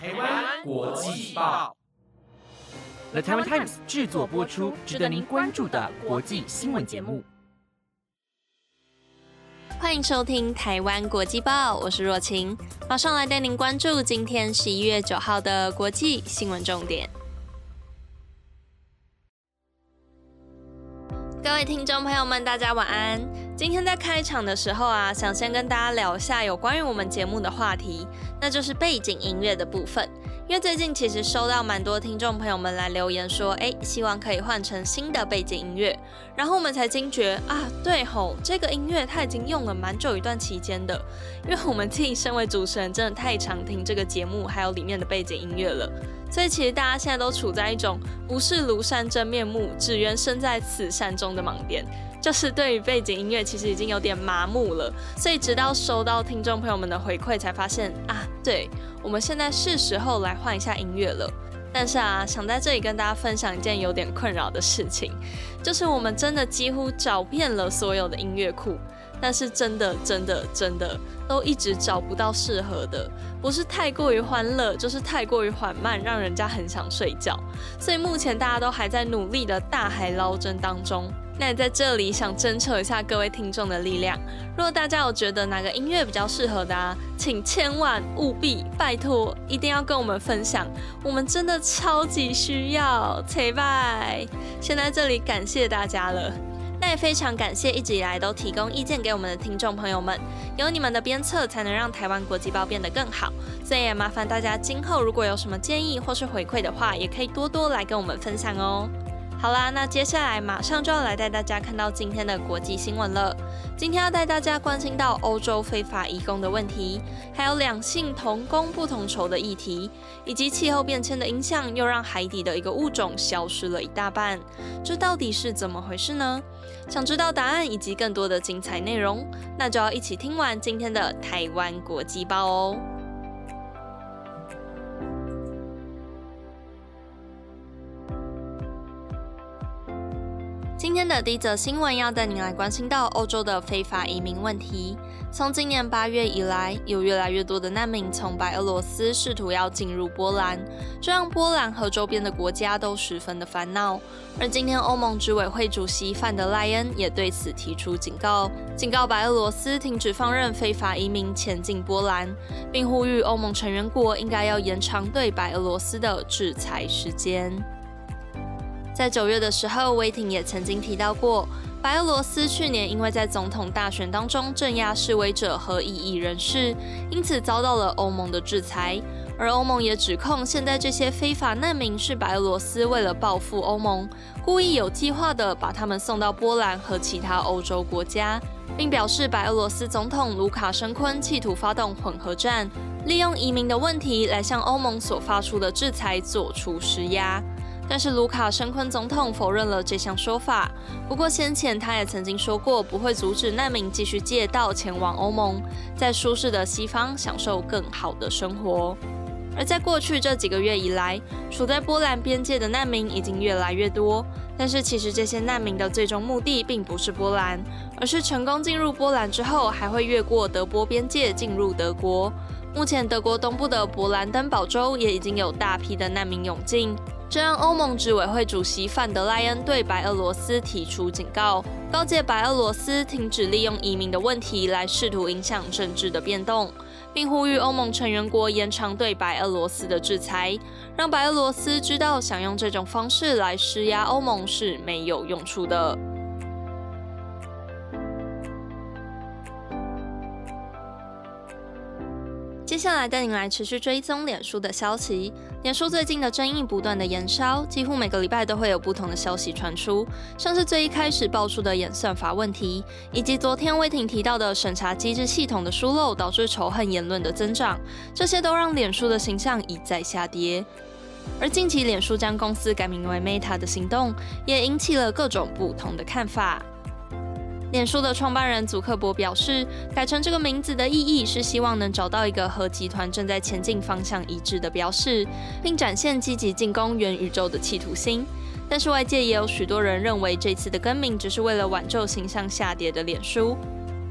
台湾国际报，The Taiwan Times 制作播出，值得您关注的国际新闻节目。欢迎收听台湾国际报，我是若晴，马上来带您关注今天十一月九号的国际新闻重点。各位听众朋友们，大家晚安。今天在开场的时候啊，想先跟大家聊一下有关于我们节目的话题，那就是背景音乐的部分。因为最近其实收到蛮多听众朋友们来留言说，哎，希望可以换成新的背景音乐，然后我们才惊觉啊，对吼，这个音乐它已经用了蛮久一段期间的，因为我们自己身为主持人，真的太常听这个节目还有里面的背景音乐了，所以其实大家现在都处在一种不是庐山真面目，只缘身在此山中的盲点。就是对于背景音乐，其实已经有点麻木了，所以直到收到听众朋友们的回馈，才发现啊，对我们现在是时候来换一下音乐了。但是啊，想在这里跟大家分享一件有点困扰的事情，就是我们真的几乎找遍了所有的音乐库。但是真的真的真的都一直找不到适合的，不是太过于欢乐，就是太过于缓慢，让人家很想睡觉。所以目前大家都还在努力的大海捞针当中。那也在这里想征求一下各位听众的力量，如果大家有觉得哪个音乐比较适合的啊，请千万务必拜托一定要跟我们分享，我们真的超级需要。拜拜！先在这里感谢大家了。那也非常感谢一直以来都提供意见给我们的听众朋友们，有你们的鞭策，才能让台湾国际报变得更好。所以也麻烦大家今后如果有什么建议或是回馈的话，也可以多多来跟我们分享哦。好啦，那接下来马上就要来带大家看到今天的国际新闻了。今天要带大家关心到欧洲非法移工的问题，还有两性同工不同酬的议题，以及气候变迁的影响，又让海底的一个物种消失了一大半。这到底是怎么回事呢？想知道答案以及更多的精彩内容，那就要一起听完今天的台湾国际报哦。今天的第一则新闻要带您来关心到欧洲的非法移民问题。从今年八月以来，有越来越多的难民从白俄罗斯试图要进入波兰，这让波兰和周边的国家都十分的烦恼。而今天，欧盟执委会主席范德赖恩也对此提出警告，警告白俄罗斯停止放任非法移民前进波兰，并呼吁欧盟成员国应该要延长对白俄罗斯的制裁时间。在九月的时候，威霆也曾经提到过，白俄罗斯去年因为在总统大选当中镇压示威者和异议人士，因此遭到了欧盟的制裁。而欧盟也指控，现在这些非法难民是白俄罗斯为了报复欧盟，故意有计划的把他们送到波兰和其他欧洲国家，并表示白俄罗斯总统卢卡申昆企图发动混合战，利用移民的问题来向欧盟所发出的制裁做出施压。但是卢卡申昆总统否认了这项说法。不过先前他也曾经说过，不会阻止难民继续借道前往欧盟，在舒适的西方享受更好的生活。而在过去这几个月以来，处在波兰边界的难民已经越来越多。但是其实这些难民的最终目的并不是波兰，而是成功进入波兰之后，还会越过德波边界进入德国。目前德国东部的勃兰登堡州也已经有大批的难民涌进。这让欧盟执委会主席范德莱恩对白俄罗斯提出警告，告诫白俄罗斯停止利用移民的问题来试图影响政治的变动，并呼吁欧盟成员国延长对白俄罗斯的制裁，让白俄罗斯知道想用这种方式来施压欧盟是没有用处的。接下来带您来持续追踪脸书的消息。脸书最近的争议不断的延烧，几乎每个礼拜都会有不同的消息传出，像是最一开始爆出的演算法问题，以及昨天魏婷提到的审查机制系统的疏漏导致仇恨言论的增长，这些都让脸书的形象一再下跌。而近期脸书将公司改名为 Meta 的行动，也引起了各种不同的看法。脸书的创办人祖克伯表示，改成这个名字的意义是希望能找到一个和集团正在前进方向一致的标示，并展现积极进攻元宇宙的企图心。但是外界也有许多人认为，这次的更名只是为了挽救形象下跌的脸书。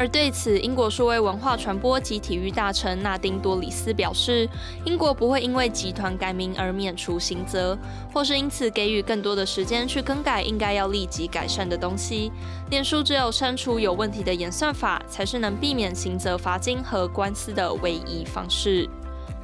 而对此，英国数位文化传播及体育大臣纳丁多里斯表示，英国不会因为集团改名而免除刑责，或是因此给予更多的时间去更改应该要立即改善的东西。脸书只有删除有问题的演算法，才是能避免刑责、罚金和官司的唯一方式。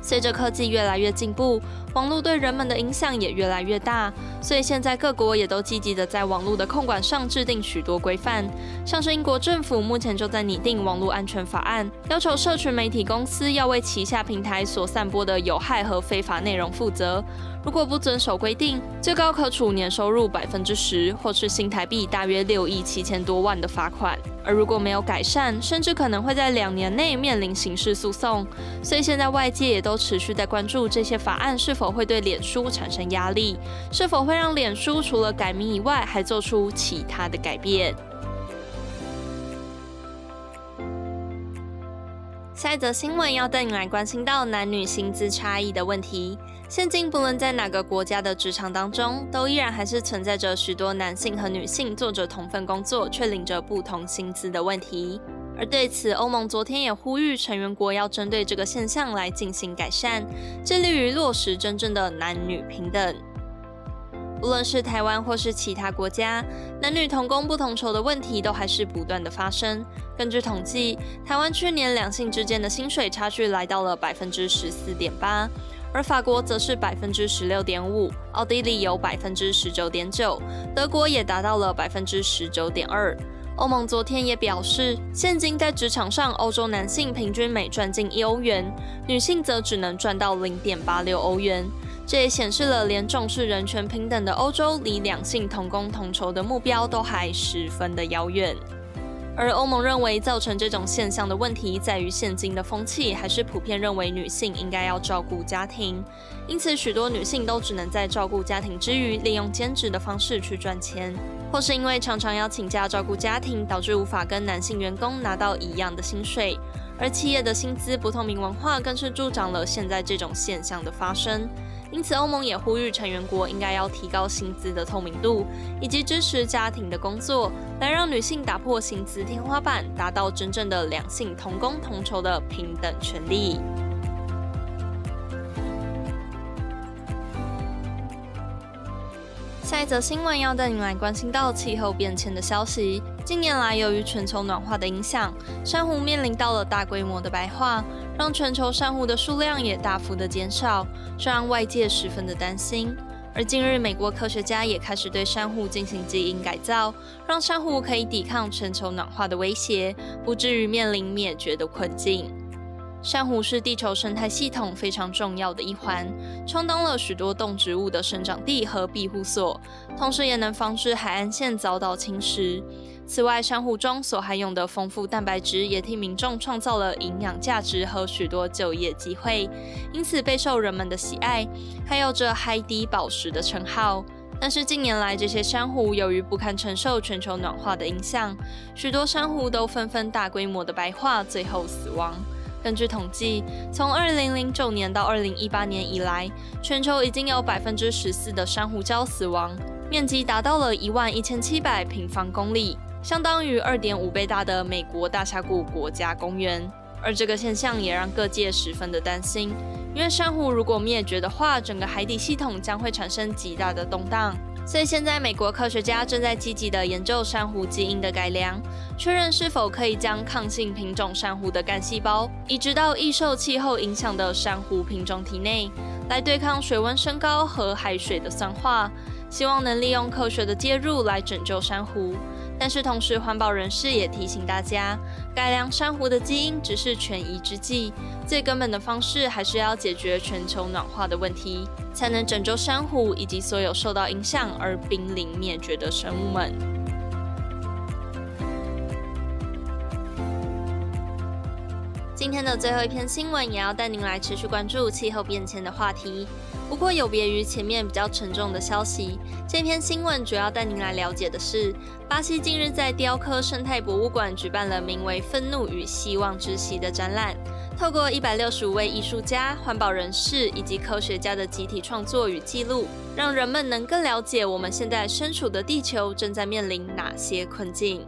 随着科技越来越进步，网络对人们的影响也越来越大，所以现在各国也都积极的在网络的控管上制定许多规范。像是英国政府目前就在拟定网络安全法案，要求社群媒体公司要为旗下平台所散播的有害和非法内容负责。如果不遵守规定，最高可处年收入百分之十，或是新台币大约六亿七千多万的罚款。而如果没有改善，甚至可能会在两年内面临刑事诉讼。所以现在外界也都持续在关注这些法案是否会对脸书产生压力，是否会让脸书除了改名以外，还做出其他的改变。下一则新闻要带你来关心到男女薪资差异的问题。现今不论在哪个国家的职场当中，都依然还是存在着许多男性和女性做着同份工作却领着不同薪资的问题。而对此，欧盟昨天也呼吁成员国要针对这个现象来进行改善，致力于落实真正的男女平等。无论是台湾或是其他国家，男女同工不同酬的问题都还是不断的发生。根据统计，台湾去年两性之间的薪水差距来到了百分之十四点八。而法国则是百分之十六点五，奥地利有百分之十九点九，德国也达到了百分之十九点二。欧盟昨天也表示，现今在职场上，欧洲男性平均每赚进一欧元，女性则只能赚到零点八六欧元。这也显示了，连重视人权平等的欧洲，离两性同工同酬的目标都还十分的遥远。而欧盟认为，造成这种现象的问题在于现今的风气还是普遍认为女性应该要照顾家庭，因此许多女性都只能在照顾家庭之余，利用兼职的方式去赚钱，或是因为常常要请假照顾家庭，导致无法跟男性员工拿到一样的薪水。而企业的薪资不透明文化，更是助长了现在这种现象的发生。因此，欧盟也呼吁成员国应该要提高薪资的透明度，以及支持家庭的工作，来让女性打破薪资天花板，达到真正的两性同工同酬的平等权利。下一则新闻要带你来关心到气候变迁的消息。近年来，由于全球暖化的影响，珊瑚面临到了大规模的白化，让全球珊瑚的数量也大幅的减少，这让外界十分的担心。而近日，美国科学家也开始对珊瑚进行基因改造，让珊瑚可以抵抗全球暖化的威胁，不至于面临灭绝的困境。珊瑚是地球生态系统非常重要的一环，充当了许多动植物的生长地和庇护所，同时也能防止海岸线遭到侵蚀。此外，珊瑚中所含有的丰富蛋白质也替民众创造了营养价值和许多就业机会，因此备受人们的喜爱，还有着“海底宝石”的称号。但是近年来，这些珊瑚由于不堪承受全球暖化的影响，许多珊瑚都纷纷大规模的白化，最后死亡。根据统计，从二零零九年到二零一八年以来，全球已经有百分之十四的珊瑚礁死亡，面积达到了一万一千七百平方公里，相当于二点五倍大的美国大峡谷国家公园。而这个现象也让各界十分的担心，因为珊瑚如果灭绝的话，整个海底系统将会产生极大的动荡。所以现在，美国科学家正在积极的研究珊瑚基因的改良，确认是否可以将抗性品种珊瑚的干细胞移植到易受气候影响的珊瑚品种体内，来对抗水温升高和海水的酸化，希望能利用科学的介入来拯救珊瑚。但是同时，环保人士也提醒大家，改良珊瑚的基因只是权宜之计，最根本的方式还是要解决全球暖化的问题，才能拯救珊瑚以及所有受到影响而濒临灭绝的生物们。今天的最后一篇新闻，也要带您来持续关注气候变迁的话题。不过有别于前面比较沉重的消息，这篇新闻主要带您来了解的是，巴西近日在雕刻生态博物馆举办了名为“愤怒与希望之息”的展览，透过一百六十五位艺术家、环保人士以及科学家的集体创作与记录，让人们能更了解我们现在身处的地球正在面临哪些困境。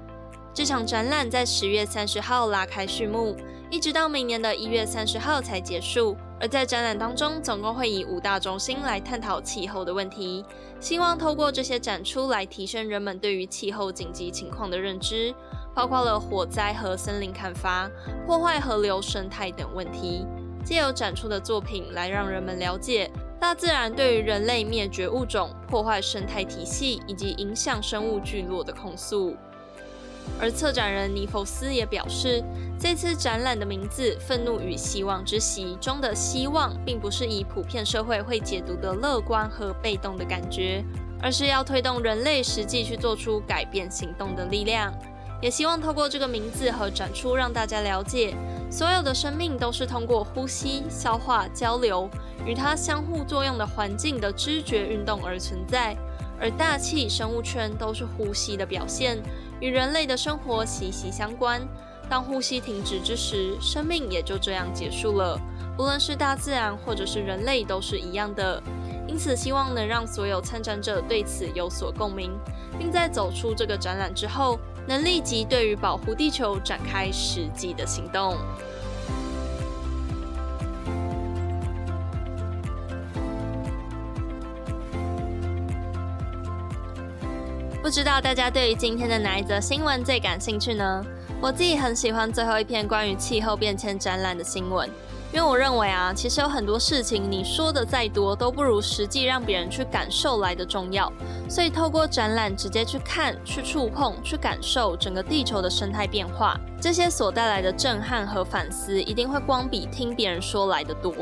这场展览在十月三十号拉开序幕，一直到明年的一月三十号才结束。而在展览当中，总共会以五大中心来探讨气候的问题，希望透过这些展出来提升人们对于气候紧急情况的认知，包括了火灾和森林砍伐、破坏河流生态等问题。借由展出的作品来让人们了解大自然对于人类灭绝物种、破坏生态体系以及影响生物聚落的控诉。而策展人尼弗斯也表示，这次展览的名字“愤怒与希望之席”中的希望，并不是以普遍社会会解读的乐观和被动的感觉，而是要推动人类实际去做出改变行动的力量。也希望透过这个名字和展出，让大家了解，所有的生命都是通过呼吸、消化、交流与它相互作用的环境的知觉运动而存在，而大气、生物圈都是呼吸的表现。与人类的生活息息相关。当呼吸停止之时，生命也就这样结束了。不论是大自然或者是人类，都是一样的。因此，希望能让所有参展者对此有所共鸣，并在走出这个展览之后，能立即对于保护地球展开实际的行动。不知道大家对于今天的哪一则新闻最感兴趣呢？我自己很喜欢最后一篇关于气候变迁展览的新闻，因为我认为啊，其实有很多事情你说的再多，都不如实际让别人去感受来的重要。所以透过展览直接去看、去触碰、去感受整个地球的生态变化，这些所带来的震撼和反思，一定会光比听别人说来的多。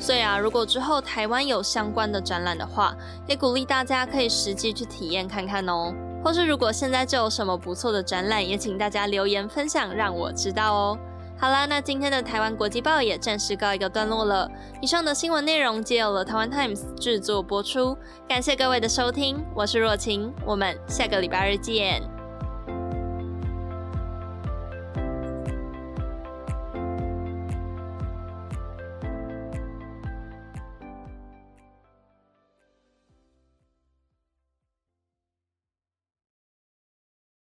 所以啊，如果之后台湾有相关的展览的话，也鼓励大家可以实际去体验看看哦。或是如果现在就有什么不错的展览，也请大家留言分享，让我知道哦。好啦，那今天的台湾国际报也暂时告一个段落了。以上的新闻内容皆由了台湾 Times 制作播出，感谢各位的收听，我是若晴，我们下个礼拜日见。